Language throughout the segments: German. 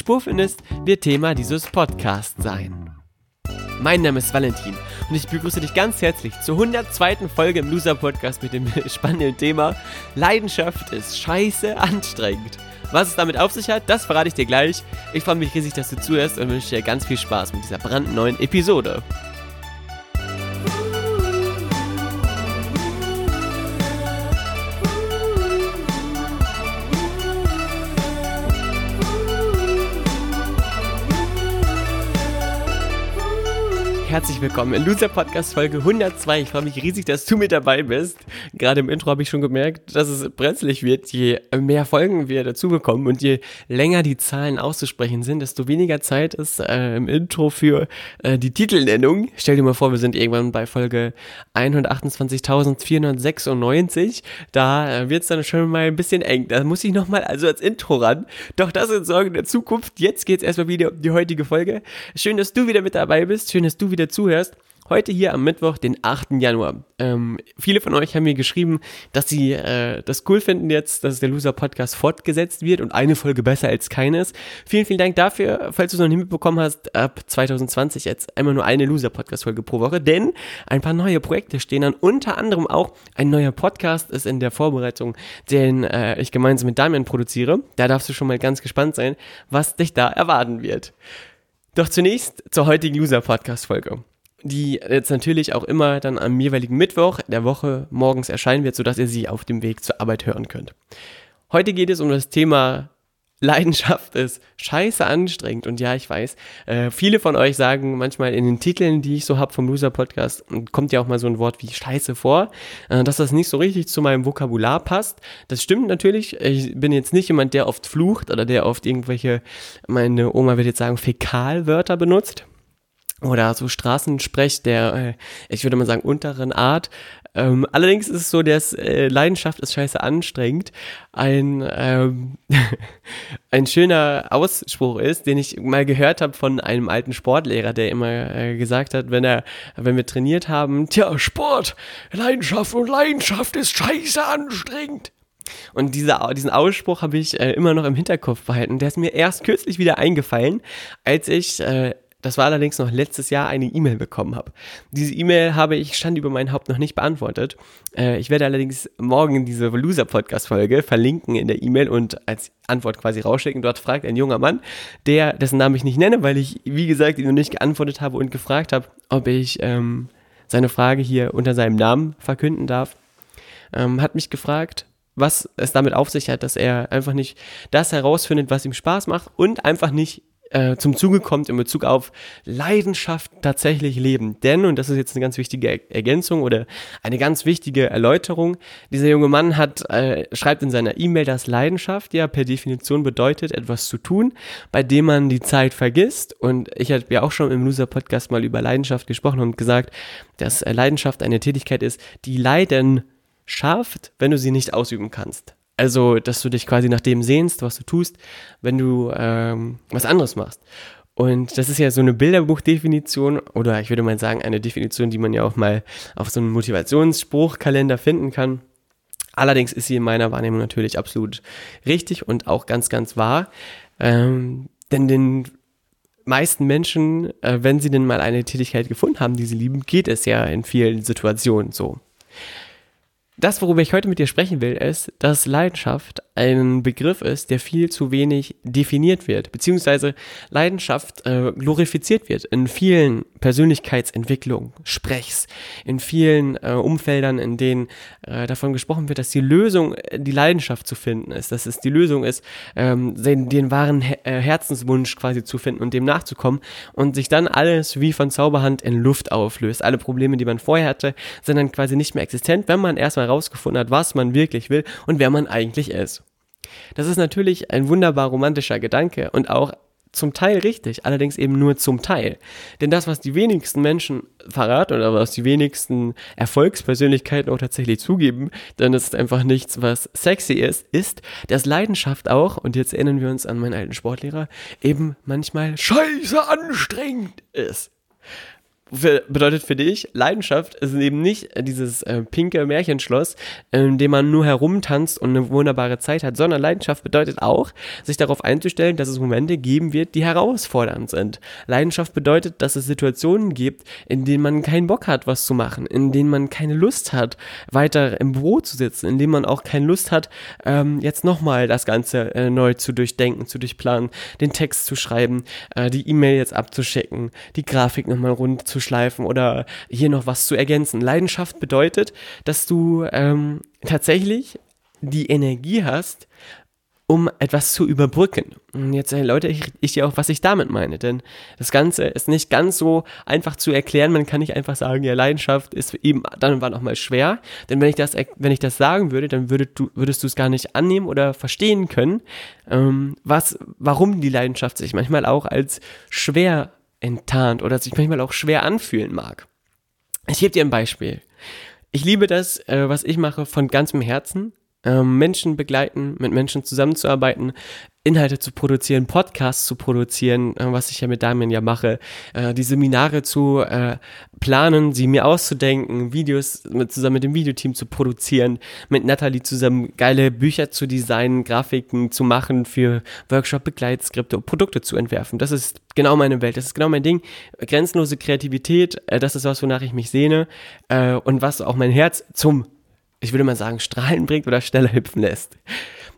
Spur findest, wird Thema dieses Podcasts sein. Mein Name ist Valentin und ich begrüße dich ganz herzlich zur 102. Folge im Loser Podcast mit dem spannenden Thema Leidenschaft ist scheiße anstrengend. Was es damit auf sich hat, das verrate ich dir gleich. Ich freue mich riesig, dass du zuhörst und wünsche dir ganz viel Spaß mit dieser brandneuen Episode. Herzlich willkommen in Loser Podcast Folge 102. Ich freue mich riesig, dass du mit dabei bist. Gerade im Intro habe ich schon gemerkt, dass es brenzlig wird. Je mehr Folgen wir dazu bekommen und je länger die Zahlen auszusprechen sind, desto weniger Zeit ist äh, im Intro für äh, die Titelnennung. Stell dir mal vor, wir sind irgendwann bei Folge 128.496. Da äh, wird es dann schon mal ein bisschen eng. Da muss ich nochmal also als Intro ran. Doch das sind Sorgen der Zukunft. Jetzt geht es erstmal wieder um die heutige Folge. Schön, dass du wieder mit dabei bist. Schön, dass du wieder wieder zuhörst. Heute hier am Mittwoch, den 8. Januar. Ähm, viele von euch haben mir geschrieben, dass sie äh, das cool finden jetzt, dass der Loser Podcast fortgesetzt wird und eine Folge besser als keines. Vielen, vielen Dank dafür. Falls du es noch nicht mitbekommen hast, ab 2020 jetzt einmal nur eine Loser Podcast Folge pro Woche, denn ein paar neue Projekte stehen an. Unter anderem auch ein neuer Podcast ist in der Vorbereitung, den äh, ich gemeinsam mit Damian produziere. Da darfst du schon mal ganz gespannt sein, was dich da erwarten wird. Doch zunächst zur heutigen User-Podcast-Folge, die jetzt natürlich auch immer dann am jeweiligen Mittwoch der Woche morgens erscheinen wird, sodass ihr sie auf dem Weg zur Arbeit hören könnt. Heute geht es um das Thema Leidenschaft ist scheiße anstrengend. Und ja, ich weiß, äh, viele von euch sagen manchmal in den Titeln, die ich so habe vom Loser Podcast, kommt ja auch mal so ein Wort wie scheiße vor, äh, dass das nicht so richtig zu meinem Vokabular passt. Das stimmt natürlich. Ich bin jetzt nicht jemand, der oft flucht oder der oft irgendwelche, meine Oma wird jetzt sagen, Fäkalwörter benutzt oder so Straßensprech der, äh, ich würde mal sagen, unteren Art. Ähm, allerdings ist es so, dass äh, Leidenschaft ist scheiße anstrengend. Ein, ähm, ein schöner Ausspruch ist, den ich mal gehört habe von einem alten Sportlehrer, der immer äh, gesagt hat, wenn er, wenn wir trainiert haben, tja, Sport, Leidenschaft und Leidenschaft ist scheiße anstrengend. Und dieser, diesen Ausspruch habe ich äh, immer noch im Hinterkopf behalten. Der ist mir erst kürzlich wieder eingefallen, als ich äh, das war allerdings noch letztes Jahr eine E-Mail bekommen habe. Diese E-Mail habe ich stand über mein Haupt noch nicht beantwortet. Äh, ich werde allerdings morgen diese Loser-Podcast-Folge verlinken in der E-Mail und als Antwort quasi rausschicken. Dort fragt ein junger Mann, der, dessen Namen ich nicht nenne, weil ich, wie gesagt, ihn noch nicht geantwortet habe und gefragt habe, ob ich ähm, seine Frage hier unter seinem Namen verkünden darf, ähm, hat mich gefragt, was es damit auf sich hat, dass er einfach nicht das herausfindet, was ihm Spaß macht und einfach nicht äh, zum Zuge kommt in Bezug auf Leidenschaft tatsächlich leben. Denn, und das ist jetzt eine ganz wichtige Ergänzung oder eine ganz wichtige Erläuterung, dieser junge Mann hat, äh, schreibt in seiner E-Mail, dass Leidenschaft ja per Definition bedeutet, etwas zu tun, bei dem man die Zeit vergisst. Und ich habe ja auch schon im Loser-Podcast mal über Leidenschaft gesprochen und gesagt, dass äh, Leidenschaft eine Tätigkeit ist, die Leiden schafft, wenn du sie nicht ausüben kannst. Also, dass du dich quasi nach dem sehnst, was du tust, wenn du ähm, was anderes machst. Und das ist ja so eine Bilderbuchdefinition oder ich würde mal sagen, eine Definition, die man ja auch mal auf so einem Motivationsspruchkalender finden kann. Allerdings ist sie in meiner Wahrnehmung natürlich absolut richtig und auch ganz, ganz wahr. Ähm, denn den meisten Menschen, äh, wenn sie denn mal eine Tätigkeit gefunden haben, die sie lieben, geht es ja in vielen Situationen so. Das, worüber ich heute mit dir sprechen will, ist, dass Leidenschaft ein Begriff ist, der viel zu wenig definiert wird, beziehungsweise Leidenschaft äh, glorifiziert wird in vielen Persönlichkeitsentwicklungen, Sprechs, in vielen äh, Umfeldern, in denen äh, davon gesprochen wird, dass die Lösung äh, die Leidenschaft zu finden ist, dass es die Lösung ist, ähm, den, den wahren Her äh, Herzenswunsch quasi zu finden und dem nachzukommen und sich dann alles wie von Zauberhand in Luft auflöst. Alle Probleme, die man vorher hatte, sind dann quasi nicht mehr existent, wenn man erstmal herausgefunden hat, was man wirklich will und wer man eigentlich ist. Das ist natürlich ein wunderbar romantischer Gedanke und auch zum Teil richtig, allerdings eben nur zum Teil. Denn das, was die wenigsten Menschen verraten oder was die wenigsten Erfolgspersönlichkeiten auch tatsächlich zugeben, denn es ist einfach nichts, was sexy ist, ist, dass Leidenschaft auch, und jetzt erinnern wir uns an meinen alten Sportlehrer, eben manchmal scheiße anstrengend ist bedeutet für dich, Leidenschaft ist eben nicht dieses äh, pinke Märchenschloss, in dem man nur herumtanzt und eine wunderbare Zeit hat, sondern Leidenschaft bedeutet auch, sich darauf einzustellen, dass es Momente geben wird, die herausfordernd sind. Leidenschaft bedeutet, dass es Situationen gibt, in denen man keinen Bock hat, was zu machen, in denen man keine Lust hat, weiter im Büro zu sitzen, in denen man auch keine Lust hat, ähm, jetzt nochmal das Ganze äh, neu zu durchdenken, zu durchplanen, den Text zu schreiben, äh, die E-Mail jetzt abzuschicken, die Grafik nochmal rund zu abzuschleifen oder hier noch was zu ergänzen. Leidenschaft bedeutet, dass du ähm, tatsächlich die Energie hast, um etwas zu überbrücken. Und jetzt erläutere ich, ich dir auch, was ich damit meine, denn das Ganze ist nicht ganz so einfach zu erklären. Man kann nicht einfach sagen, ja, Leidenschaft ist eben dann und wann auch mal schwer, denn wenn ich das, wenn ich das sagen würde, dann würdest du, würdest du es gar nicht annehmen oder verstehen können, ähm, was, warum die Leidenschaft sich manchmal auch als schwer enttarnt oder sich manchmal auch schwer anfühlen mag. Ich gebe dir ein Beispiel. Ich liebe das, äh, was ich mache, von ganzem Herzen. Ähm, Menschen begleiten, mit Menschen zusammenzuarbeiten, Inhalte zu produzieren, Podcasts zu produzieren, äh, was ich ja mit Damien ja mache, äh, die Seminare zu äh, planen, sie mir auszudenken, Videos zusammen mit dem Videoteam zu produzieren, mit Natalie zusammen geile Bücher zu designen, Grafiken zu machen, für Workshop-Begleitskripte, Produkte zu entwerfen. Das ist genau meine Welt, das ist genau mein Ding. Grenzenlose Kreativität, das ist was, wonach ich mich sehne und was auch mein Herz zum, ich würde mal sagen, Strahlen bringt oder schneller hüpfen lässt.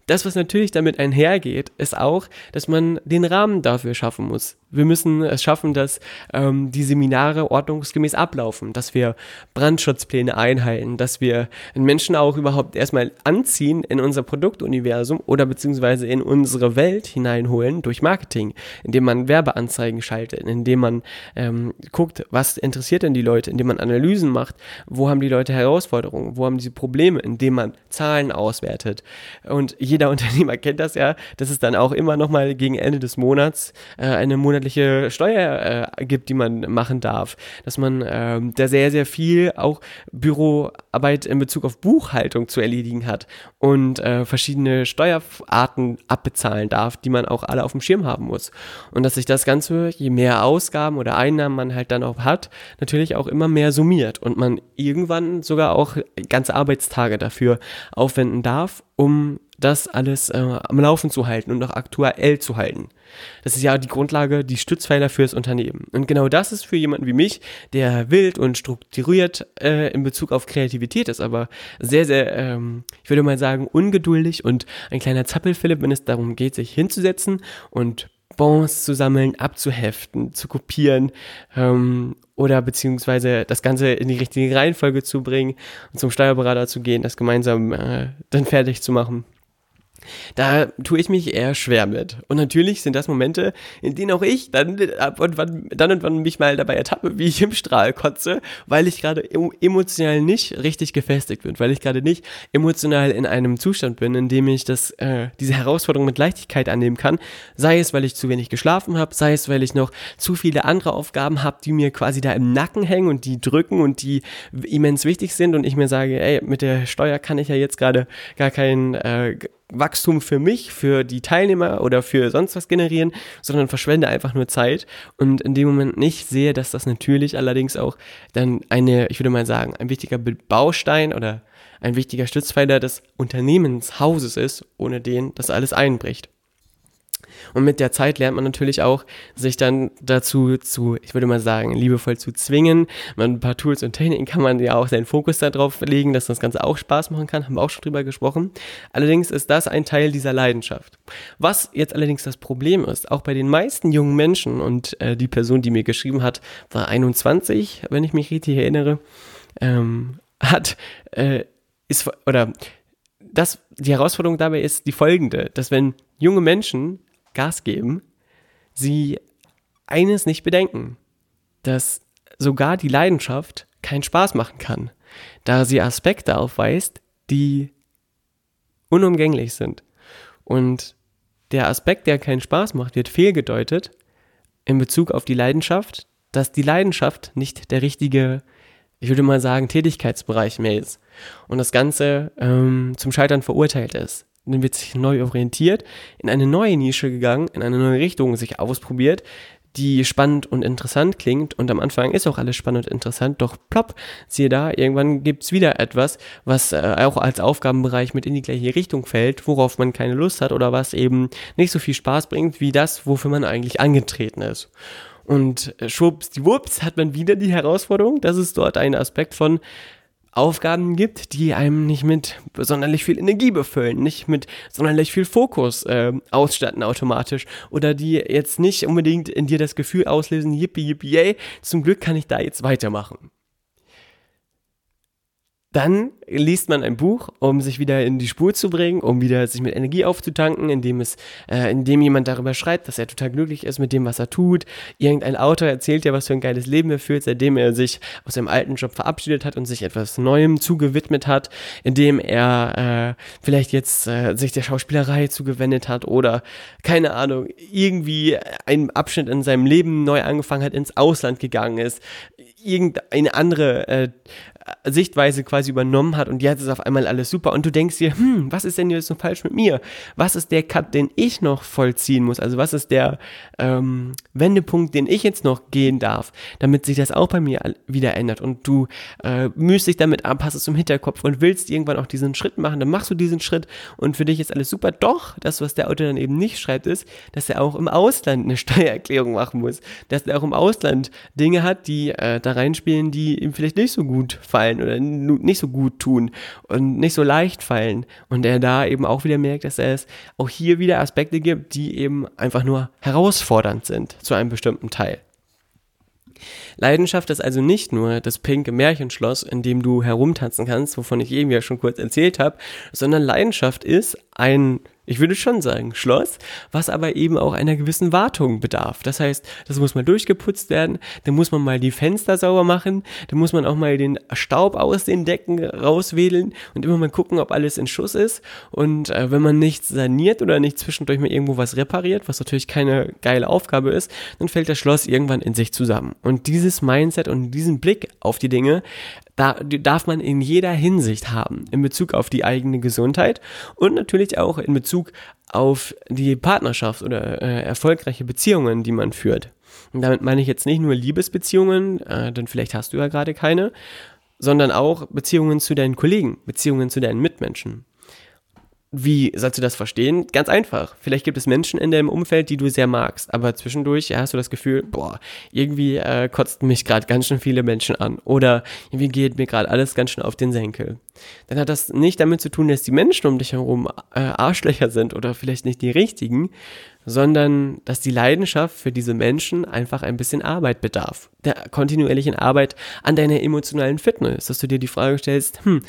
Das, was natürlich damit einhergeht, ist auch, dass man den Rahmen dafür schaffen muss. Wir müssen es schaffen, dass ähm, die Seminare ordnungsgemäß ablaufen, dass wir Brandschutzpläne einhalten, dass wir Menschen auch überhaupt erstmal anziehen in unser Produktuniversum oder beziehungsweise in unsere Welt hineinholen durch Marketing, indem man Werbeanzeigen schaltet, indem man ähm, guckt, was interessiert denn die Leute, indem man Analysen macht, wo haben die Leute Herausforderungen, wo haben sie Probleme, indem man Zahlen auswertet. Und jeder Unternehmer kennt das ja, dass es dann auch immer nochmal gegen Ende des Monats äh, eine monatliche Steuer äh, gibt, die man machen darf. Dass man ähm, da sehr, sehr viel auch Büroarbeit in Bezug auf Buchhaltung zu erledigen hat und äh, verschiedene Steuerarten abbezahlen darf, die man auch alle auf dem Schirm haben muss. Und dass sich das Ganze, je mehr Ausgaben oder Einnahmen man halt dann auch hat, natürlich auch immer mehr summiert und man irgendwann sogar auch ganze Arbeitstage dafür aufwenden darf, um das alles äh, am Laufen zu halten und noch aktuell zu halten. Das ist ja die Grundlage, die Stützpfeiler fürs Unternehmen. Und genau das ist für jemanden wie mich, der wild und strukturiert äh, in Bezug auf Kreativität ist, aber sehr, sehr, ähm, ich würde mal sagen, ungeduldig und ein kleiner Zappelphilipp, wenn es darum geht, sich hinzusetzen und Bons zu sammeln, abzuheften, zu kopieren ähm, oder beziehungsweise das Ganze in die richtige Reihenfolge zu bringen und zum Steuerberater zu gehen, das gemeinsam äh, dann fertig zu machen. Da tue ich mich eher schwer mit. Und natürlich sind das Momente, in denen auch ich dann, ab und wann, dann und wann mich mal dabei ertappe, wie ich im Strahl kotze, weil ich gerade emotional nicht richtig gefestigt bin, weil ich gerade nicht emotional in einem Zustand bin, in dem ich das, äh, diese Herausforderung mit Leichtigkeit annehmen kann. Sei es, weil ich zu wenig geschlafen habe, sei es, weil ich noch zu viele andere Aufgaben habe, die mir quasi da im Nacken hängen und die drücken und die immens wichtig sind und ich mir sage, ey, mit der Steuer kann ich ja jetzt gerade gar kein äh, Wachstum für mich, für die Teilnehmer oder für sonst was generieren, sondern verschwende einfach nur Zeit und in dem Moment nicht sehe, dass das natürlich allerdings auch dann eine, ich würde mal sagen, ein wichtiger Baustein oder ein wichtiger Stützpfeiler des Unternehmenshauses ist, ohne den das alles einbricht. Und mit der Zeit lernt man natürlich auch, sich dann dazu zu, ich würde mal sagen, liebevoll zu zwingen. Man, ein paar Tools und Techniken kann man ja auch seinen Fokus darauf legen, dass das Ganze auch Spaß machen kann. Haben wir auch schon drüber gesprochen. Allerdings ist das ein Teil dieser Leidenschaft. Was jetzt allerdings das Problem ist, auch bei den meisten jungen Menschen und äh, die Person, die mir geschrieben hat, war 21, wenn ich mich richtig erinnere, ähm, hat, äh, ist, oder das, die Herausforderung dabei ist die folgende, dass wenn junge Menschen Gas geben, sie eines nicht bedenken, dass sogar die Leidenschaft keinen Spaß machen kann, da sie Aspekte aufweist, die unumgänglich sind. Und der Aspekt, der keinen Spaß macht, wird fehlgedeutet in Bezug auf die Leidenschaft, dass die Leidenschaft nicht der richtige, ich würde mal sagen, Tätigkeitsbereich mehr ist und das Ganze ähm, zum Scheitern verurteilt ist. Dann wird sich neu orientiert, in eine neue Nische gegangen, in eine neue Richtung sich ausprobiert, die spannend und interessant klingt. Und am Anfang ist auch alles spannend und interessant, doch plopp, siehe da, irgendwann gibt's wieder etwas, was äh, auch als Aufgabenbereich mit in die gleiche Richtung fällt, worauf man keine Lust hat oder was eben nicht so viel Spaß bringt wie das, wofür man eigentlich angetreten ist. Und äh, schwupps, die Wups hat man wieder die Herausforderung, dass es dort einen Aspekt von Aufgaben gibt, die einem nicht mit sonderlich viel Energie befüllen, nicht mit sonderlich viel Fokus äh, ausstatten automatisch oder die jetzt nicht unbedingt in dir das Gefühl auslösen, yippie, yippie, yay, zum Glück kann ich da jetzt weitermachen. Dann liest man ein Buch, um sich wieder in die Spur zu bringen, um wieder sich mit Energie aufzutanken, indem es, äh, indem jemand darüber schreibt, dass er total glücklich ist mit dem, was er tut. Irgendein Autor erzählt ja, was für ein geiles Leben er führt, seitdem er sich aus seinem alten Job verabschiedet hat und sich etwas Neuem zugewidmet hat, indem er äh, vielleicht jetzt äh, sich der Schauspielerei zugewendet hat oder keine Ahnung, irgendwie einen Abschnitt in seinem Leben neu angefangen hat, ins Ausland gegangen ist, irgendeine andere äh, Sichtweise quasi übernommen hat und jetzt ist auf einmal alles super und du denkst dir, hm, was ist denn jetzt so falsch mit mir? Was ist der Cut, den ich noch vollziehen muss? Also was ist der ähm, Wendepunkt, den ich jetzt noch gehen darf, damit sich das auch bei mir wieder ändert und du äh, mühst dich damit ab, hast es im Hinterkopf und willst irgendwann auch diesen Schritt machen, dann machst du diesen Schritt und für dich ist alles super. Doch, das, was der Autor dann eben nicht schreibt, ist, dass er auch im Ausland eine Steuererklärung machen muss, dass er auch im Ausland Dinge hat, die äh, da reinspielen, die ihm vielleicht nicht so gut fallen oder nicht so gut tun und nicht so leicht fallen. Und er da eben auch wieder merkt, dass es auch hier wieder Aspekte gibt, die eben einfach nur herausfordernd sind zu einem bestimmten Teil. Leidenschaft ist also nicht nur das pinke Märchenschloss, in dem du herumtanzen kannst, wovon ich eben ja schon kurz erzählt habe, sondern Leidenschaft ist ein ich würde schon sagen, Schloss, was aber eben auch einer gewissen Wartung bedarf. Das heißt, das muss mal durchgeputzt werden, dann muss man mal die Fenster sauber machen, dann muss man auch mal den Staub aus den Decken rauswedeln und immer mal gucken, ob alles in Schuss ist. Und äh, wenn man nichts saniert oder nicht zwischendurch mal irgendwo was repariert, was natürlich keine geile Aufgabe ist, dann fällt das Schloss irgendwann in sich zusammen. Und dieses Mindset und diesen Blick auf die Dinge, da, darf man in jeder Hinsicht haben, in Bezug auf die eigene Gesundheit und natürlich auch in Bezug auf die Partnerschaft oder äh, erfolgreiche Beziehungen, die man führt. Und damit meine ich jetzt nicht nur Liebesbeziehungen, äh, denn vielleicht hast du ja gerade keine, sondern auch Beziehungen zu deinen Kollegen, Beziehungen zu deinen Mitmenschen. Wie sollst du das verstehen? Ganz einfach. Vielleicht gibt es Menschen in deinem Umfeld, die du sehr magst, aber zwischendurch ja, hast du das Gefühl, boah, irgendwie äh, kotzt mich gerade ganz schön viele Menschen an oder irgendwie geht mir gerade alles ganz schön auf den Senkel. Dann hat das nicht damit zu tun, dass die Menschen um dich herum äh, Arschlöcher sind oder vielleicht nicht die richtigen, sondern dass die Leidenschaft für diese Menschen einfach ein bisschen Arbeit bedarf. Der kontinuierlichen Arbeit an deiner emotionalen Fitness, dass du dir die Frage stellst, hm,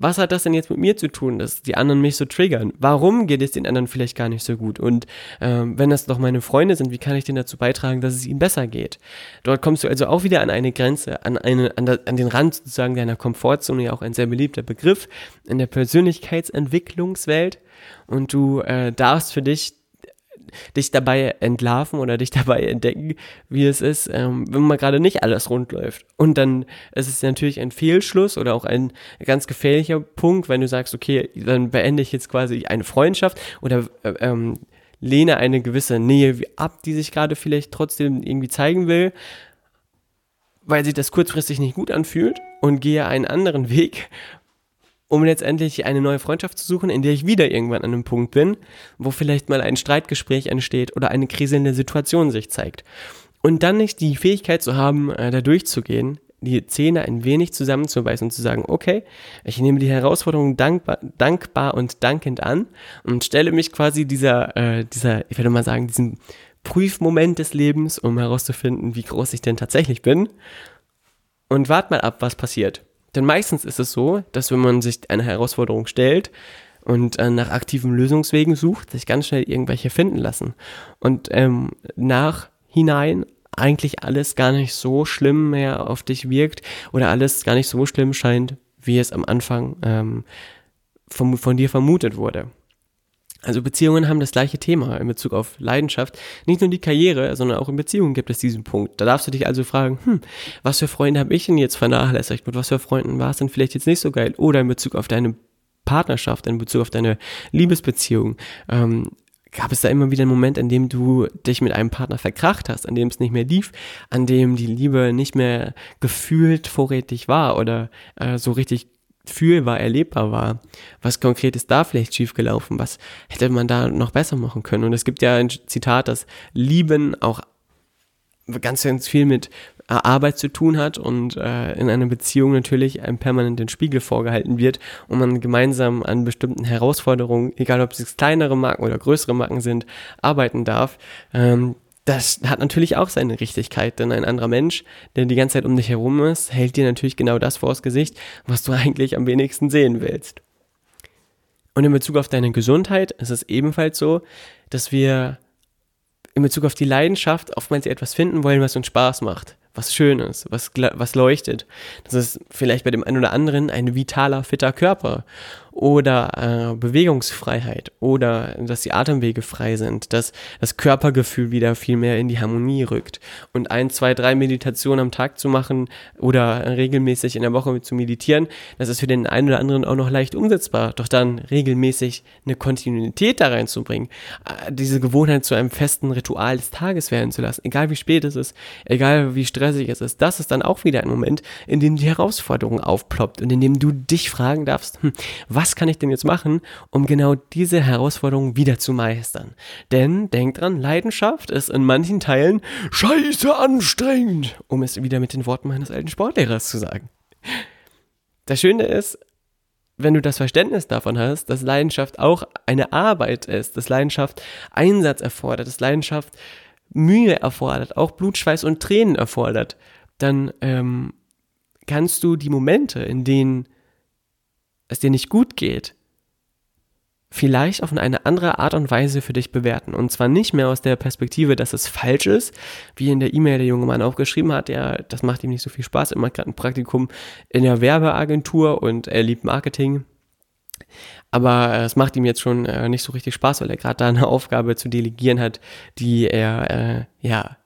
was hat das denn jetzt mit mir zu tun, dass die anderen mich so triggern? Warum geht es den anderen vielleicht gar nicht so gut? Und ähm, wenn das doch meine Freunde sind, wie kann ich denn dazu beitragen, dass es ihnen besser geht? Dort kommst du also auch wieder an eine Grenze, an, eine, an, der, an den Rand sozusagen deiner Komfortzone, ja auch ein sehr beliebter Begriff in der Persönlichkeitsentwicklungswelt. Und du äh, darfst für dich dich dabei entlarven oder dich dabei entdecken, wie es ist, ähm, wenn mal gerade nicht alles rund läuft. Und dann ist es natürlich ein Fehlschluss oder auch ein ganz gefährlicher Punkt, wenn du sagst, okay, dann beende ich jetzt quasi eine Freundschaft oder äh, ähm, lehne eine gewisse Nähe ab, die sich gerade vielleicht trotzdem irgendwie zeigen will, weil sich das kurzfristig nicht gut anfühlt und gehe einen anderen Weg, um letztendlich eine neue Freundschaft zu suchen, in der ich wieder irgendwann an einem Punkt bin, wo vielleicht mal ein Streitgespräch entsteht oder eine kriselnde Situation sich zeigt. Und dann nicht die Fähigkeit zu haben, äh, da durchzugehen, die Zähne ein wenig zusammenzubeißen und zu sagen, okay, ich nehme die Herausforderung dankbar, dankbar und dankend an und stelle mich quasi dieser, äh, dieser, ich würde mal sagen, diesem Prüfmoment des Lebens, um herauszufinden, wie groß ich denn tatsächlich bin. Und wart mal ab, was passiert. Denn meistens ist es so, dass wenn man sich eine Herausforderung stellt und äh, nach aktiven Lösungswegen sucht, sich ganz schnell irgendwelche finden lassen. Und ähm, nachhinein eigentlich alles gar nicht so schlimm mehr auf dich wirkt oder alles gar nicht so schlimm scheint, wie es am Anfang ähm, von, von dir vermutet wurde. Also Beziehungen haben das gleiche Thema in Bezug auf Leidenschaft. Nicht nur die Karriere, sondern auch in Beziehungen gibt es diesen Punkt. Da darfst du dich also fragen, hm, was für Freunde habe ich denn jetzt vernachlässigt? Mit was für Freunden war es denn vielleicht jetzt nicht so geil? Oder in Bezug auf deine Partnerschaft, in Bezug auf deine Liebesbeziehung. Ähm, gab es da immer wieder einen Moment, an dem du dich mit einem Partner verkracht hast, an dem es nicht mehr lief, an dem die Liebe nicht mehr gefühlt vorrätig war oder äh, so richtig fühlbar, erlebbar war. Was konkret ist da vielleicht schiefgelaufen? Was hätte man da noch besser machen können? Und es gibt ja ein Zitat, dass Lieben auch ganz, ganz viel mit äh, Arbeit zu tun hat und äh, in einer Beziehung natürlich einem permanenten Spiegel vorgehalten wird und man gemeinsam an bestimmten Herausforderungen, egal ob es kleinere Marken oder größere Marken sind, arbeiten darf. Ähm, das hat natürlich auch seine Richtigkeit, denn ein anderer Mensch, der die ganze Zeit um dich herum ist, hält dir natürlich genau das vors Gesicht, was du eigentlich am wenigsten sehen willst. Und in Bezug auf deine Gesundheit ist es ebenfalls so, dass wir in Bezug auf die Leidenschaft oftmals etwas finden wollen, was uns Spaß macht was schön ist, was, was leuchtet. Das ist vielleicht bei dem einen oder anderen ein vitaler, fitter Körper oder äh, Bewegungsfreiheit oder dass die Atemwege frei sind, dass das Körpergefühl wieder viel mehr in die Harmonie rückt. Und ein, zwei, drei Meditationen am Tag zu machen oder regelmäßig in der Woche zu meditieren, das ist für den einen oder anderen auch noch leicht umsetzbar. Doch dann regelmäßig eine Kontinuität da reinzubringen, äh, diese Gewohnheit zu einem festen Ritual des Tages werden zu lassen, egal wie spät es ist, egal wie stressig es ist, das ist dann auch wieder ein Moment, in dem die Herausforderung aufploppt und in dem du dich fragen darfst, hm, was was kann ich denn jetzt machen, um genau diese Herausforderung wieder zu meistern? Denn denk dran, Leidenschaft ist in manchen Teilen scheiße anstrengend, um es wieder mit den Worten meines alten Sportlehrers zu sagen. Das Schöne ist, wenn du das Verständnis davon hast, dass Leidenschaft auch eine Arbeit ist, dass Leidenschaft Einsatz erfordert, dass Leidenschaft Mühe erfordert, auch Blutschweiß und Tränen erfordert, dann ähm, kannst du die Momente, in denen es dir nicht gut geht, vielleicht auf eine andere Art und Weise für dich bewerten. Und zwar nicht mehr aus der Perspektive, dass es falsch ist, wie in der E-Mail der junge Mann auch geschrieben hat, ja, das macht ihm nicht so viel Spaß, er macht gerade ein Praktikum in der Werbeagentur und er liebt Marketing. Aber es macht ihm jetzt schon äh, nicht so richtig Spaß, weil er gerade da eine Aufgabe zu delegieren hat, die er äh, ja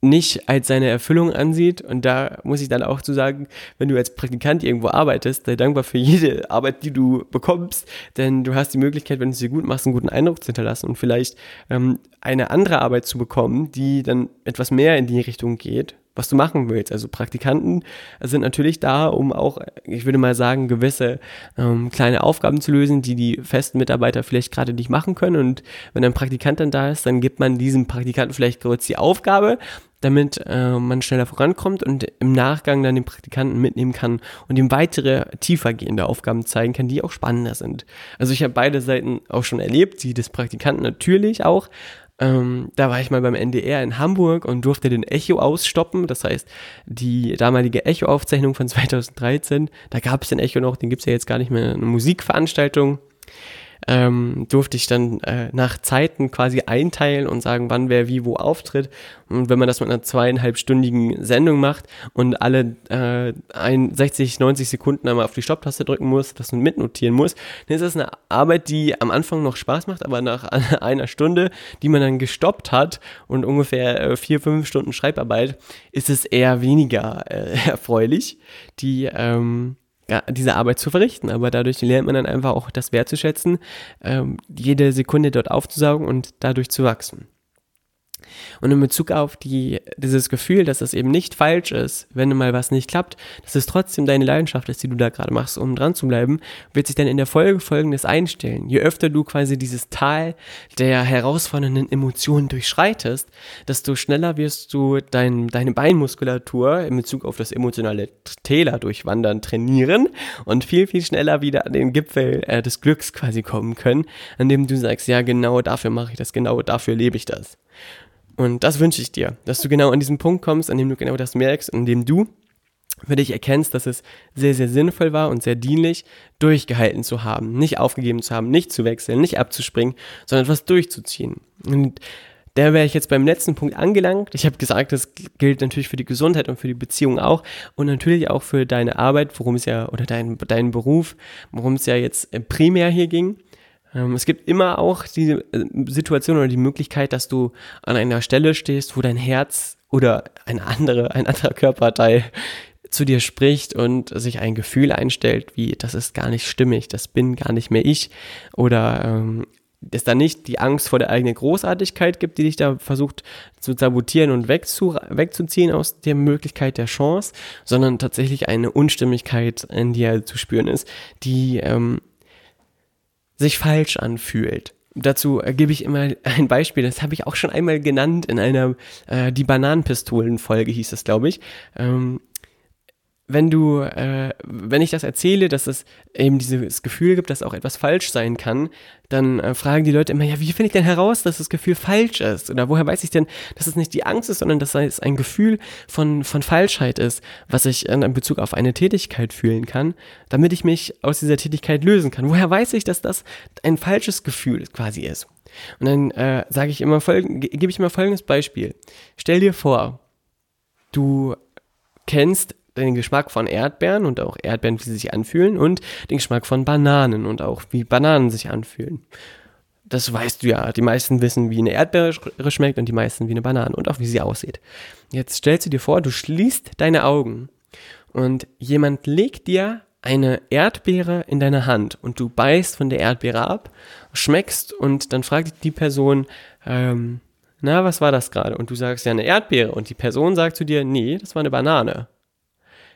nicht als seine Erfüllung ansieht. Und da muss ich dann auch zu sagen, wenn du als Praktikant irgendwo arbeitest, sei dankbar für jede Arbeit, die du bekommst, denn du hast die Möglichkeit, wenn du sie gut machst, einen guten Eindruck zu hinterlassen und vielleicht ähm, eine andere Arbeit zu bekommen, die dann etwas mehr in die Richtung geht, was du machen willst. Also Praktikanten sind natürlich da, um auch, ich würde mal sagen, gewisse ähm, kleine Aufgaben zu lösen, die die festen Mitarbeiter vielleicht gerade nicht machen können. Und wenn ein Praktikant dann da ist, dann gibt man diesem Praktikanten vielleicht kurz die Aufgabe, damit äh, man schneller vorankommt und im Nachgang dann den Praktikanten mitnehmen kann und ihm weitere tiefergehende Aufgaben zeigen kann, die auch spannender sind. Also ich habe beide Seiten auch schon erlebt, die des Praktikanten natürlich auch. Ähm, da war ich mal beim NDR in Hamburg und durfte den Echo ausstoppen. Das heißt, die damalige Echo-Aufzeichnung von 2013, da gab es den Echo noch, den gibt es ja jetzt gar nicht mehr, eine Musikveranstaltung ähm, durfte ich dann äh, nach Zeiten quasi einteilen und sagen, wann wer wie wo auftritt. Und wenn man das mit einer zweieinhalbstündigen Sendung macht und alle äh, ein, 60, 90 Sekunden einmal auf die Stopptaste drücken muss, das man mitnotieren muss, dann ist das eine Arbeit, die am Anfang noch Spaß macht, aber nach einer Stunde, die man dann gestoppt hat und ungefähr äh, vier, fünf Stunden Schreibarbeit, ist es eher weniger äh, erfreulich. Die ähm, diese Arbeit zu verrichten. Aber dadurch lernt man dann einfach auch das wertzuschätzen, ähm, jede Sekunde dort aufzusaugen und dadurch zu wachsen. Und in Bezug auf die, dieses Gefühl, dass es eben nicht falsch ist, wenn mal was nicht klappt, dass es trotzdem deine Leidenschaft ist, die du da gerade machst, um dran zu bleiben, wird sich dann in der Folge folgendes einstellen. Je öfter du quasi dieses Tal der herausfordernden Emotionen durchschreitest, desto schneller wirst du dein, deine Beinmuskulatur in Bezug auf das emotionale Täler durchwandern trainieren und viel, viel schneller wieder an den Gipfel äh, des Glücks quasi kommen können, an dem du sagst, ja, genau dafür mache ich das, genau dafür lebe ich das. Und das wünsche ich dir, dass du genau an diesen Punkt kommst, an dem du genau das merkst, an dem du für dich erkennst, dass es sehr, sehr sinnvoll war und sehr dienlich, durchgehalten zu haben, nicht aufgegeben zu haben, nicht zu wechseln, nicht abzuspringen, sondern etwas durchzuziehen. Und da wäre ich jetzt beim letzten Punkt angelangt. Ich habe gesagt, das gilt natürlich für die Gesundheit und für die Beziehung auch und natürlich auch für deine Arbeit, worum es ja, oder dein, deinen Beruf, worum es ja jetzt primär hier ging. Ähm, es gibt immer auch die äh, Situation oder die Möglichkeit, dass du an einer Stelle stehst, wo dein Herz oder eine andere, ein anderer Körperteil zu dir spricht und sich ein Gefühl einstellt, wie das ist gar nicht stimmig, das bin gar nicht mehr ich. Oder ähm, es da nicht die Angst vor der eigenen Großartigkeit gibt, die dich da versucht zu sabotieren und wegzu, wegzuziehen aus der Möglichkeit der Chance, sondern tatsächlich eine Unstimmigkeit in dir zu spüren ist, die ähm, sich falsch anfühlt. Dazu äh, gebe ich immer ein Beispiel, das habe ich auch schon einmal genannt in einer, äh, die Bananenpistolen-Folge hieß es, glaube ich. Ähm, wenn du, äh, wenn ich das erzähle, dass es eben dieses Gefühl gibt, dass auch etwas falsch sein kann, dann äh, fragen die Leute immer, ja, wie finde ich denn heraus, dass das Gefühl falsch ist? Oder woher weiß ich denn, dass es nicht die Angst ist, sondern dass es ein Gefühl von, von Falschheit ist, was ich in Bezug auf eine Tätigkeit fühlen kann, damit ich mich aus dieser Tätigkeit lösen kann? Woher weiß ich, dass das ein falsches Gefühl quasi ist? Und dann äh, sage ich immer, gebe ich immer folgendes Beispiel. Stell dir vor, du kennst den Geschmack von Erdbeeren und auch Erdbeeren, wie sie sich anfühlen und den Geschmack von Bananen und auch wie Bananen sich anfühlen. Das weißt du ja. Die meisten wissen, wie eine Erdbeere schmeckt und die meisten wie eine Banane und auch wie sie aussieht. Jetzt stellst du dir vor, du schließt deine Augen und jemand legt dir eine Erdbeere in deine Hand und du beißt von der Erdbeere ab, schmeckst und dann fragt die Person, ähm, na, was war das gerade? Und du sagst ja eine Erdbeere und die Person sagt zu dir, nee, das war eine Banane.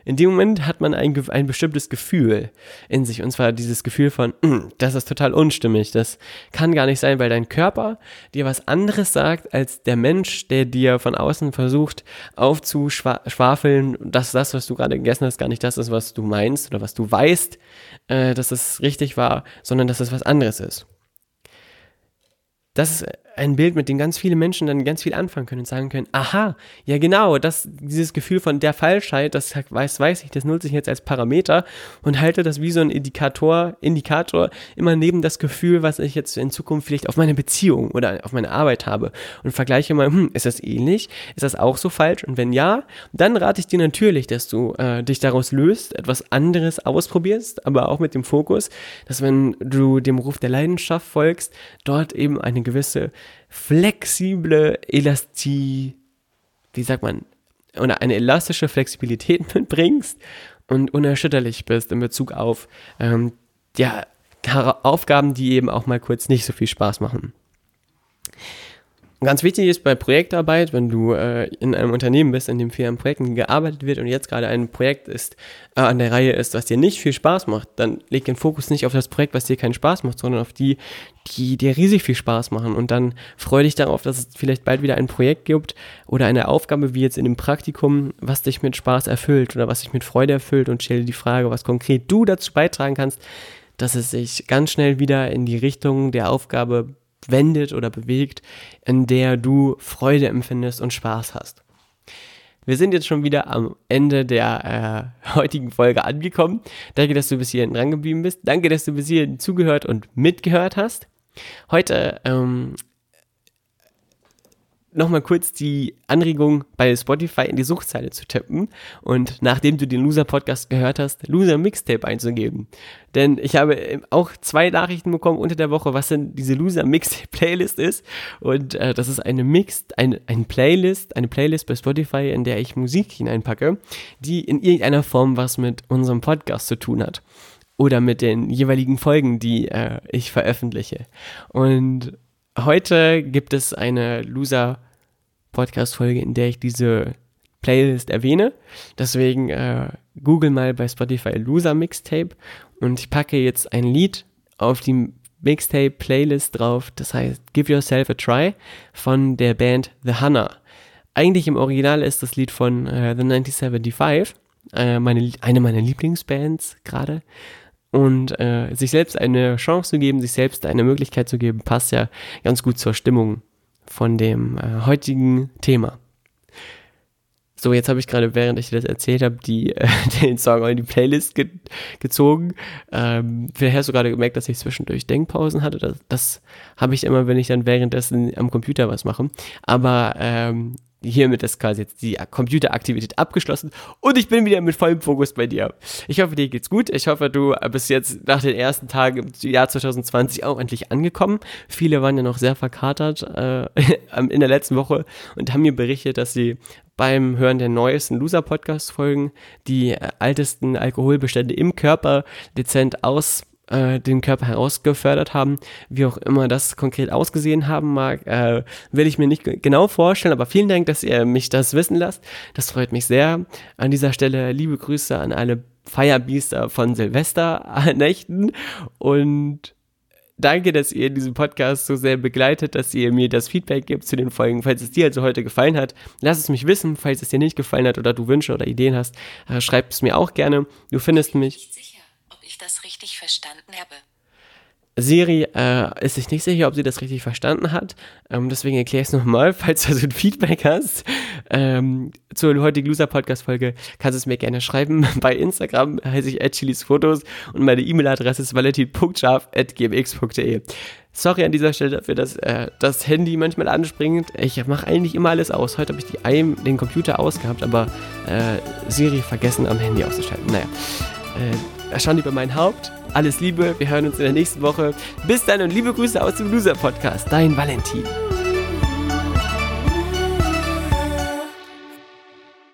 In dem Moment hat man ein, ein bestimmtes Gefühl in sich. Und zwar dieses Gefühl von, mm, das ist total unstimmig. Das kann gar nicht sein, weil dein Körper dir was anderes sagt als der Mensch, der dir von außen versucht aufzuschwafeln, dass das, was du gerade gegessen hast, gar nicht das ist, was du meinst oder was du weißt, äh, dass es richtig war, sondern dass es was anderes ist. Das ist ein Bild, mit dem ganz viele Menschen dann ganz viel anfangen können und sagen können, aha, ja genau, das, dieses Gefühl von der Falschheit, das weiß, weiß ich, das nutze ich jetzt als Parameter und halte das wie so ein Indikator, Indikator immer neben das Gefühl, was ich jetzt in Zukunft vielleicht auf meine Beziehung oder auf meine Arbeit habe und vergleiche mal, hm, ist das ähnlich? Ist das auch so falsch? Und wenn ja, dann rate ich dir natürlich, dass du äh, dich daraus löst, etwas anderes ausprobierst, aber auch mit dem Fokus, dass wenn du dem Ruf der Leidenschaft folgst, dort eben eine gewisse flexible Elastie, wie sagt man, oder eine elastische Flexibilität mitbringst und unerschütterlich bist in Bezug auf ähm, ja, Aufgaben, die eben auch mal kurz nicht so viel Spaß machen. Ganz wichtig ist bei Projektarbeit, wenn du äh, in einem Unternehmen bist, in dem viel an Projekten gearbeitet wird und jetzt gerade ein Projekt ist, äh, an der Reihe ist, was dir nicht viel Spaß macht, dann leg den Fokus nicht auf das Projekt, was dir keinen Spaß macht, sondern auf die, die dir riesig viel Spaß machen. Und dann freu dich darauf, dass es vielleicht bald wieder ein Projekt gibt oder eine Aufgabe wie jetzt in dem Praktikum, was dich mit Spaß erfüllt oder was dich mit Freude erfüllt und stell dir die Frage, was konkret du dazu beitragen kannst, dass es sich ganz schnell wieder in die Richtung der Aufgabe wendet oder bewegt, in der du Freude empfindest und Spaß hast. Wir sind jetzt schon wieder am Ende der äh, heutigen Folge angekommen. Danke, dass du bis hierhin dran geblieben bist. Danke, dass du bis hierhin zugehört und mitgehört hast. Heute ähm, nochmal kurz die Anregung bei Spotify in die Suchzeile zu tippen und nachdem du den Loser-Podcast gehört hast, Loser-Mixtape einzugeben. Denn ich habe auch zwei Nachrichten bekommen unter der Woche, was denn diese Loser-Mixtape-Playlist ist. Und äh, das ist eine Mixed, eine, eine Playlist, eine Playlist bei Spotify, in der ich Musik hineinpacke, die in irgendeiner Form was mit unserem Podcast zu tun hat. Oder mit den jeweiligen Folgen, die äh, ich veröffentliche. Und Heute gibt es eine Loser-Podcast-Folge, in der ich diese Playlist erwähne. Deswegen äh, google mal bei Spotify Loser Mixtape und ich packe jetzt ein Lied auf die Mixtape-Playlist drauf, das heißt Give Yourself a Try von der Band The Hunter. Eigentlich im Original ist das Lied von äh, The 1975, äh, meine, eine meiner Lieblingsbands gerade und äh, sich selbst eine Chance zu geben, sich selbst eine Möglichkeit zu geben, passt ja ganz gut zur Stimmung von dem äh, heutigen Thema. So, jetzt habe ich gerade, während ich dir das erzählt habe, die, äh, den Song in die Playlist ge gezogen. Ähm, vielleicht hast du gerade gemerkt, dass ich zwischendurch Denkpausen hatte. Das, das habe ich immer, wenn ich dann währenddessen am Computer was mache. Aber ähm, hiermit ist quasi jetzt die Computeraktivität abgeschlossen und ich bin wieder mit vollem Fokus bei dir. Ich hoffe, dir geht's gut. Ich hoffe, du bist jetzt nach den ersten Tagen im Jahr 2020 auch endlich angekommen. Viele waren ja noch sehr verkatert äh, in der letzten Woche und haben mir berichtet, dass sie beim Hören der neuesten Loser-Podcast-Folgen die äh, ältesten Alkoholbestände im Körper dezent aus äh, den Körper herausgefördert haben, wie auch immer das konkret ausgesehen haben mag, äh, will ich mir nicht genau vorstellen, aber vielen Dank, dass ihr mich das wissen lasst. Das freut mich sehr. An dieser Stelle liebe Grüße an alle Feierbiester von Silvesternächten und danke, dass ihr diesen Podcast so sehr begleitet, dass ihr mir das Feedback gibt zu den Folgen. Falls es dir also heute gefallen hat, lass es mich wissen. Falls es dir nicht gefallen hat oder du Wünsche oder Ideen hast, äh, schreib es mir auch gerne. Du findest mich das richtig verstanden habe. Siri äh, ist sich nicht sicher, ob sie das richtig verstanden hat. Ähm, deswegen erkläre ich es nochmal. Falls du also ein Feedback hast ähm, zur heutigen Loser-Podcast-Folge, kannst du es mir gerne schreiben. Bei Instagram heiße ich @chilisfotos und meine E-Mail-Adresse ist valentin.scharf.gmx.de. Sorry an dieser Stelle dafür, dass äh, das Handy manchmal anspringt. Ich mache eigentlich immer alles aus. Heute habe ich die, den Computer ausgehabt, aber äh, Siri vergessen am Handy auszuschalten. Naja. Schande über mein Haupt. Alles Liebe, wir hören uns in der nächsten Woche. Bis dann und liebe Grüße aus dem Loser Podcast. Dein Valentin.